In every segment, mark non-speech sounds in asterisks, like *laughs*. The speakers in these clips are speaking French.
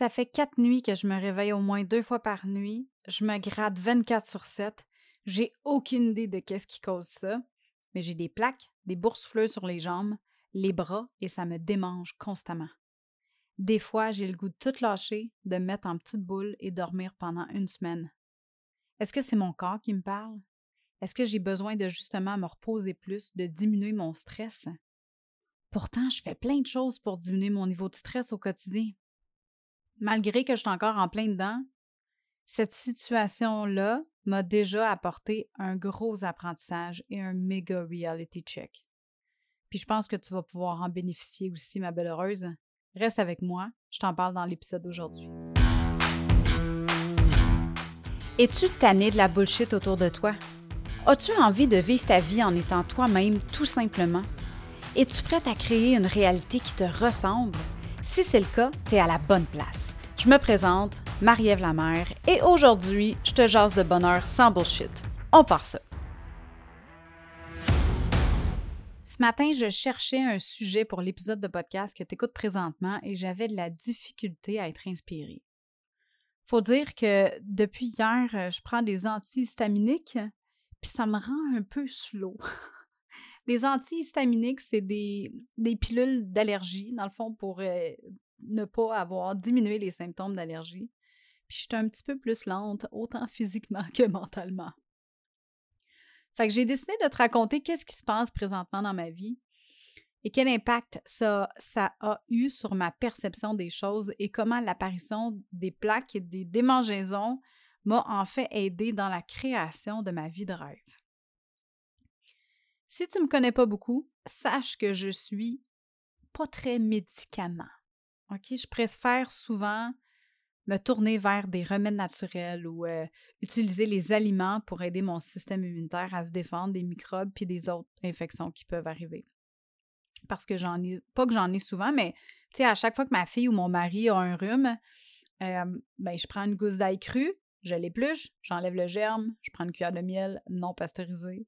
Ça fait quatre nuits que je me réveille au moins deux fois par nuit. Je me gratte 24 sur 7. J'ai aucune idée de qu'est-ce qui cause ça, mais j'ai des plaques, des boursoufleurs sur les jambes, les bras et ça me démange constamment. Des fois, j'ai le goût de tout lâcher, de me mettre en petite boule et dormir pendant une semaine. Est-ce que c'est mon corps qui me parle? Est-ce que j'ai besoin de justement me reposer plus, de diminuer mon stress? Pourtant, je fais plein de choses pour diminuer mon niveau de stress au quotidien. Malgré que je suis encore en plein dedans, cette situation-là m'a déjà apporté un gros apprentissage et un méga reality check. Puis je pense que tu vas pouvoir en bénéficier aussi, ma belle heureuse. Reste avec moi, je t'en parle dans l'épisode d'aujourd'hui. Es-tu tanné de la bullshit autour de toi? As-tu envie de vivre ta vie en étant toi-même tout simplement? Es-tu prête à créer une réalité qui te ressemble? Si c'est le cas, tu es à la bonne place. Je me présente, Marie-Ève Lamère, et aujourd'hui, je te jase de bonheur sans bullshit. On part ça. Ce matin, je cherchais un sujet pour l'épisode de podcast que tu écoutes présentement et j'avais de la difficulté à être inspirée. Faut dire que depuis hier, je prends des antihistaminiques, puis ça me rend un peu slow. *laughs* des antihistaminiques, c'est des, des pilules d'allergie, dans le fond, pour euh, ne pas avoir diminué les symptômes d'allergie. Puis je suis un petit peu plus lente, autant *laughs* physiquement que mentalement. Fait que j'ai décidé de te raconter qu'est-ce qui se passe présentement dans ma vie et quel impact ça, ça a eu sur ma perception des choses et comment l'apparition des plaques et des démangeaisons m'a en fait aidé dans la création de ma vie de rêve. Si tu ne me connais pas beaucoup, sache que je suis pas très médicament. Je préfère souvent me tourner vers des remèdes naturels ou euh, utiliser les aliments pour aider mon système immunitaire à se défendre des microbes puis des autres infections qui peuvent arriver. Parce que j'en ai, pas que j'en ai souvent, mais à chaque fois que ma fille ou mon mari a un rhume, euh, ben, je prends une gousse d'ail crue, je l'épluche, j'enlève le germe, je prends une cuillère de miel non pasteurisé,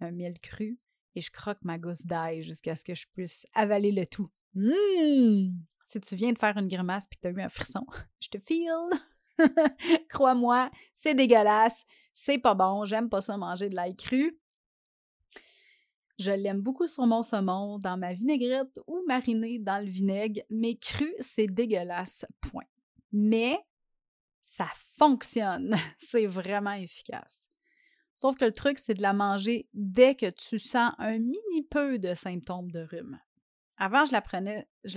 un miel cru, et je croque ma gousse d'ail jusqu'à ce que je puisse avaler le tout. Mmh! Si tu viens de faire une grimace et que tu as eu un frisson, *laughs* je te feel. *laughs* Crois-moi, c'est dégueulasse, c'est pas bon, j'aime pas ça manger de l'ail cru. Je l'aime beaucoup sur mon saumon, dans ma vinaigrette ou mariné dans le vinaigre, mais cru, c'est dégueulasse, point. Mais ça fonctionne, *laughs* c'est vraiment efficace. Sauf que le truc, c'est de la manger dès que tu sens un mini peu de symptômes de rhume. Avant, je la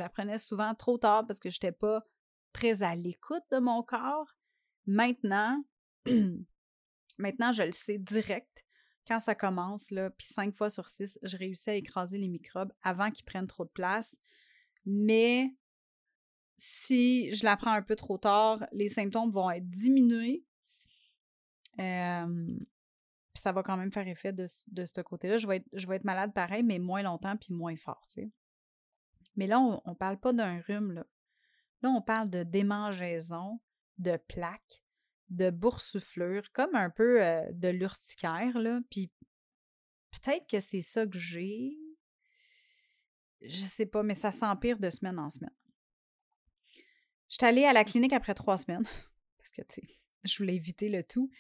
prenais, souvent trop tard parce que je n'étais pas très à l'écoute de mon corps. Maintenant, *clears throat* maintenant, je le sais direct. Quand ça commence, là, puis cinq fois sur six, je réussis à écraser les microbes avant qu'ils prennent trop de place. Mais si je la prends un peu trop tard, les symptômes vont être diminués. Euh, ça va quand même faire effet de, de ce côté-là. Je, vais être, je vais être malade pareil, mais moins longtemps puis moins fort, tu sais. Mais là, on ne parle pas d'un rhume, là. Là, on parle de démangeaison, de plaques, de boursouflure, comme un peu euh, de l'urticaire, là. Puis peut-être que c'est ça que j'ai. Je sais pas, mais ça s'empire de semaine en semaine. Je suis allée à la clinique après trois semaines, *laughs* parce que, tu sais, je voulais éviter le tout.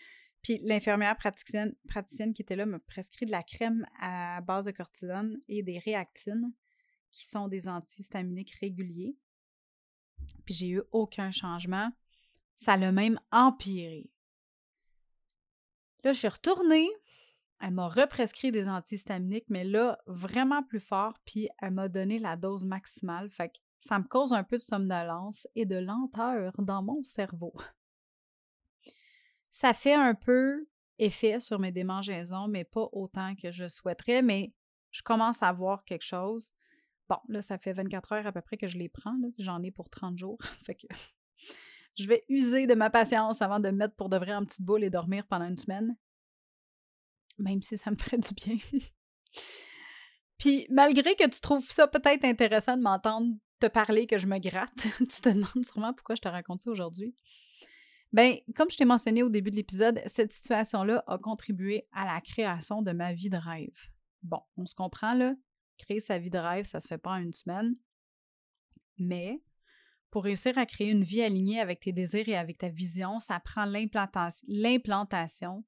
Puis l'infirmière praticienne, praticienne qui était là m'a prescrit de la crème à base de cortisone et des réactines qui sont des antihistaminiques réguliers. Puis j'ai eu aucun changement. Ça l'a même empiré. Là, je suis retournée. Elle m'a represcrit des antihistaminiques, mais là, vraiment plus fort, puis elle m'a donné la dose maximale. Fait que ça me cause un peu de somnolence et de lenteur dans mon cerveau. Ça fait un peu effet sur mes démangeaisons, mais pas autant que je souhaiterais, mais je commence à voir quelque chose. Bon, là, ça fait 24 heures à peu près que je les prends. J'en ai pour 30 jours. *laughs* fait que *laughs* je vais user de ma patience avant de me mettre pour de vrai en petite boule et dormir pendant une semaine. Même si ça me *laughs* ferait du bien. Puis, malgré que tu trouves ça peut-être intéressant de m'entendre te parler que je me gratte, tu te demandes sûrement pourquoi je te raconte ça aujourd'hui. Bien, comme je t'ai mentionné au début de l'épisode, cette situation-là a contribué à la création de ma vie de rêve. Bon, on se comprend là, créer sa vie de rêve, ça se fait pas en une semaine. Mais pour réussir à créer une vie alignée avec tes désirs et avec ta vision, ça prend l'implantation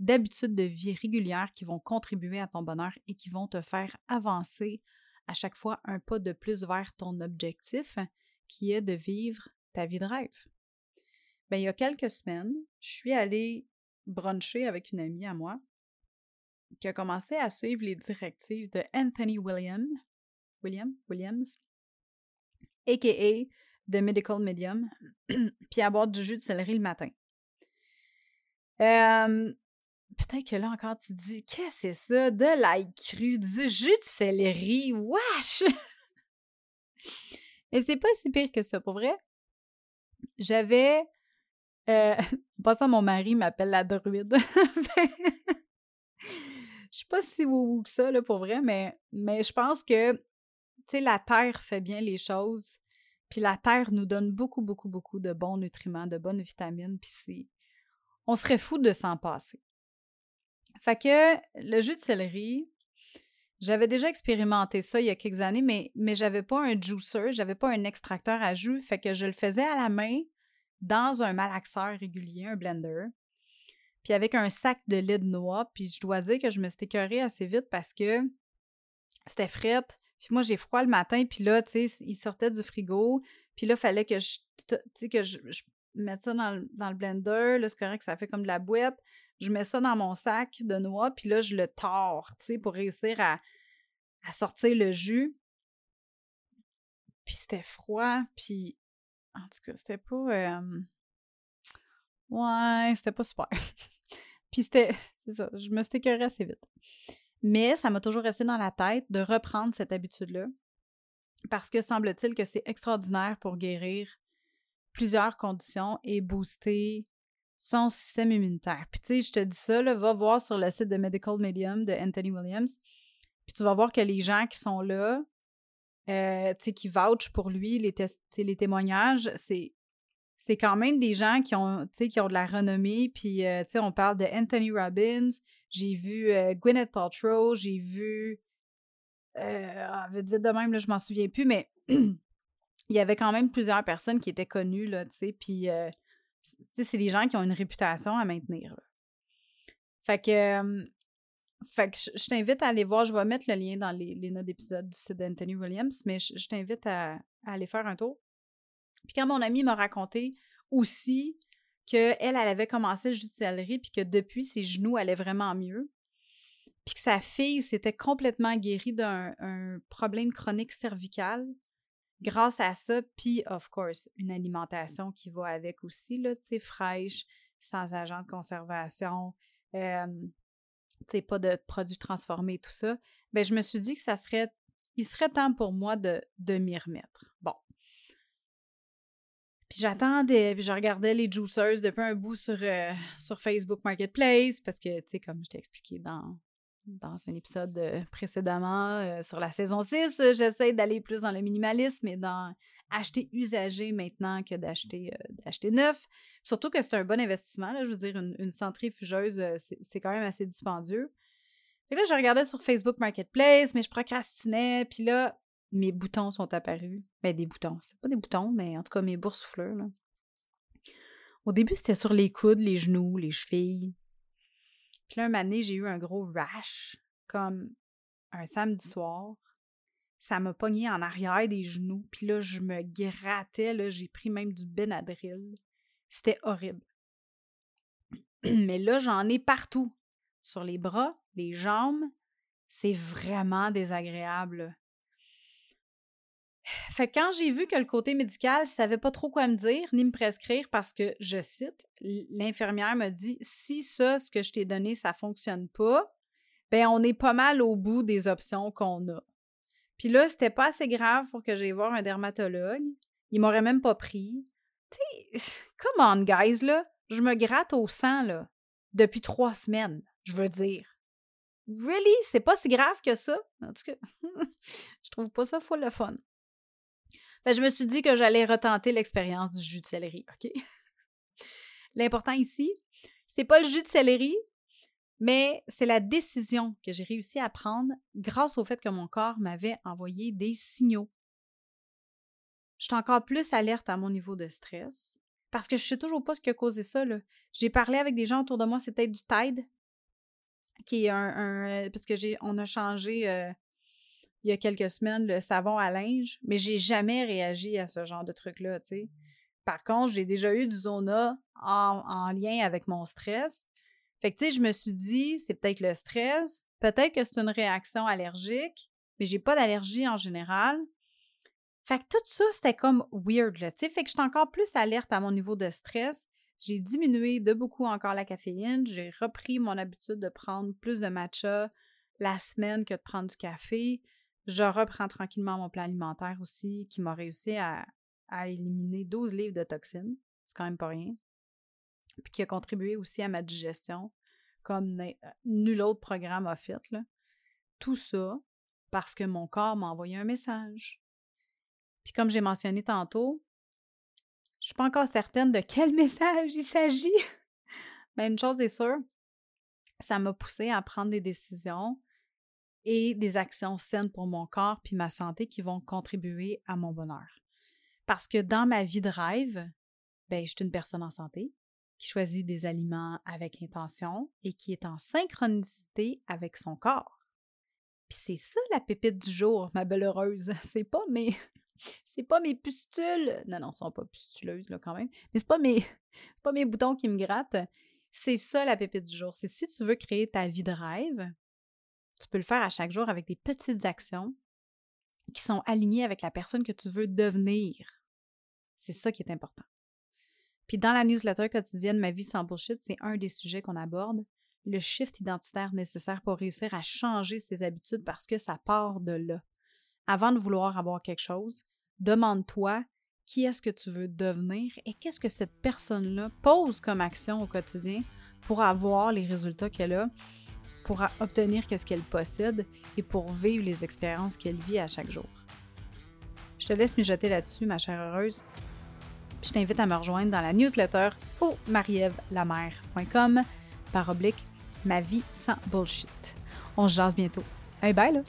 d'habitudes de vie régulières qui vont contribuer à ton bonheur et qui vont te faire avancer à chaque fois un pas de plus vers ton objectif, qui est de vivre ta vie de rêve. Bien, il y a quelques semaines, je suis allée bruncher avec une amie à moi qui a commencé à suivre les directives de Anthony William, William, Williams, a.k.a. The Medical Medium, *clears throat* puis à boire du jus de céleri le matin. Peut-être que là encore, tu te dis, qu'est-ce que c'est ça? De l'ail cru, du jus de céleri, wesh! *laughs* Mais c'est pas si pire que ça, pour vrai. J'avais. Euh, *laughs* pas ça, mon mari m'appelle la druide. *laughs* Je sais pas si vous que ça, là, pour vrai, mais, mais je pense que, tu sais, la terre fait bien les choses. Puis la terre nous donne beaucoup, beaucoup, beaucoup de bons nutriments, de bonnes vitamines. Puis c'est. On serait fou de s'en passer. Fait que le jus de céleri, j'avais déjà expérimenté ça il y a quelques années, mais, mais j'avais pas un juicer, j'avais pas un extracteur à jus, fait que je le faisais à la main dans un malaxeur régulier, un blender, puis avec un sac de lait de noix, puis je dois dire que je me suis écœurée assez vite parce que c'était fret, puis moi j'ai froid le matin, puis là, tu sais, il sortait du frigo, puis là, il fallait que je, que je, mette ça dans le, dans le blender, là, c'est correct, ça fait comme de la boîte, je mets ça dans mon sac de noix, puis là, je le tords, tu sais, pour réussir à, sortir le jus. Puis c'était froid, puis en tout cas, c'était pas... Ouais, c'était pas super. *laughs* puis c'était... *laughs* C'est ça, je me suis assez vite. Mais ça m'a toujours resté dans la tête de reprendre cette habitude-là, parce que semble-t-il que c'est extraordinaire pour guérir plusieurs conditions et booster son système immunitaire. Puis tu sais, je te dis ça, là, va voir sur le site de Medical Medium de Anthony Williams, puis tu vas voir que les gens qui sont là, euh, qui vouchent pour lui, les, les témoignages, c'est c'est quand même des gens qui ont, qui ont de la renommée. Puis, euh, on parle de Anthony Robbins, j'ai vu euh, Gwyneth Paltrow, j'ai vu... Ah, vite, de même, là, je m'en souviens plus, mais *clears throat* il y avait quand même plusieurs personnes qui étaient connues, là, tu sais, puis c'est des gens qui ont une réputation à maintenir. Fait que, fait que je, t'invite à aller voir, je vais mettre le lien dans les, notes d'épisode du site d'Anthony Williams, mais je, t'invite à, aller faire un tour. Puis quand mon amie m'a raconté aussi qu'elle, elle avait commencé le céleri, puis que depuis, ses genoux allaient vraiment mieux, puis que sa fille s'était complètement guérie d'un problème chronique cervical, grâce à ça, puis, of course, une alimentation qui va avec aussi, là, tu sais, fraîche, sans agent de conservation, euh, pas de produits transformés, tout ça, ben je me suis dit que ça serait, il serait temps pour moi de, de m'y remettre. Bon. Puis j'attendais, puis je regardais les juicers depuis un bout sur, euh, sur Facebook Marketplace, parce que, tu sais, comme je t'ai expliqué dans, dans un épisode euh, précédemment euh, sur la saison 6, euh, j'essaie d'aller plus dans le minimalisme et dans acheter usagé maintenant que d'acheter d'acheter neuf. Surtout que c'est un bon investissement. Là, je veux dire, une, centrifugeuse, c'est quand même assez dispendieux. Et là, je regardais sur Facebook Marketplace, mais je procrastinais. Puis là, mes boutons sont apparus. Ben, des boutons. C'est pas des boutons, mais en tout cas, mes boursoufleurs. Là. Au début, c'était sur les coudes, les genoux, les chevilles. Puis là, un moment j'ai eu un gros rash, comme un samedi soir. Ça m'a pogné en arrière des genoux. Puis là, je me grattais. Là, j'ai pris même du Benadryl. C'était horrible. *clears throat* Mais là, j'en ai partout. Sur les bras, les jambes. C'est vraiment désagréable. *sighs* Fait que quand j'ai vu que le côté médical ne savait pas trop quoi me dire ni me prescrire parce que, je cite, l'infirmière me dit si ça, ce que je t'ai donné, ça fonctionne pas, ben on est pas mal au bout des options qu'on a. Puis là, c'était pas assez grave pour que j'aille voir un dermatologue. Il m'aurait même pas pris. Tu *laughs* come on, guys, là. Je me gratte au sang, là, depuis trois semaines, je veux dire. Really? C'est pas si grave que ça? En tout cas, *laughs* je trouve pas ça full le fun. Ben, je me suis dit que j'allais retenter l'expérience du jus de céleri, OK? *laughs* L'important ici, c'est pas le jus de céleri, mais c'est la décision que j'ai réussi à prendre grâce au fait que mon corps m'avait envoyé des signaux. je suis encore plus alerte à mon niveau de stress parce que je sais toujours pas ce qui a causé ça. J'ai parlé avec des gens autour de moi, c'est peut-être du Tide, qui est un. parce que j'ai on a changé euh, il y a quelques semaines le savon à linge, mais j'ai jamais réagi à ce genre de truc-là, tu sais. Par contre, j'ai déjà eu du zona en, en lien avec mon stress. Fait que, tu sais, je me suis dit, c'est peut-être le stress, peut-être que c'est une réaction allergique, mais j'ai pas d'allergie en général. Fait que tout ça, c'était comme weird, là, tu sais. Fait que je suis encore plus alerte à mon niveau de stress. J'ai diminué de beaucoup encore la caféine. J'ai repris mon habitude de prendre plus de matcha la semaine que de prendre du café. Je reprends tranquillement mon plan alimentaire aussi, qui m'a réussi à, à éliminer 12 livres de toxines. C'est quand même pas rien. Puis qui a contribué aussi à ma digestion, comme nul autre programme a fait. Là. Tout ça parce que mon corps m'a envoyé un message. Puis comme j'ai mentionné tantôt, je suis pas encore certaine de quel *laughs* message il s'agit. Mais une chose est sûre, ça m'a poussé à prendre des décisions et des actions saines pour mon corps puis ma santé qui vont contribuer à mon bonheur. Parce que dans ma vie de rêve, ben, je suis une personne en santé qui choisit des aliments avec intention et qui est en synchronicité avec son corps. Puis c'est ça la pépite du jour, ma belle heureuse. *laughs* C'est pas mes *laughs* c'est pas mes pustules. Non, non, elles sont pas pustuleuses là quand même. Mais c'est pas mes *laughs* pas mes boutons qui me grattent. C'est ça la pépite du jour. C'est si tu veux créer ta vie de rêve, tu peux le faire à chaque jour avec des petites actions qui sont alignées avec la personne que tu veux devenir. C'est ça qui est important. Puis dans la newsletter quotidienne Ma vie sans bullshit, c'est un des sujets qu'on aborde, le shift identitaire nécessaire pour réussir à changer ses habitudes parce que ça part de là. Avant de vouloir avoir quelque chose, demande-toi qui est-ce que tu veux devenir et qu'est-ce que cette personne-là pose comme action au quotidien pour avoir les résultats qu'elle a pour obtenir ce qu'elle possède et pour vivre les expériences qu'elle vit à chaque jour. Je te laisse mijoter là-dessus, ma chère heureuse. Je t'invite à me rejoindre dans la newsletter au marievlamer.com par oblique ma vie sans bullshit. On se jase bientôt. Hey, bye là!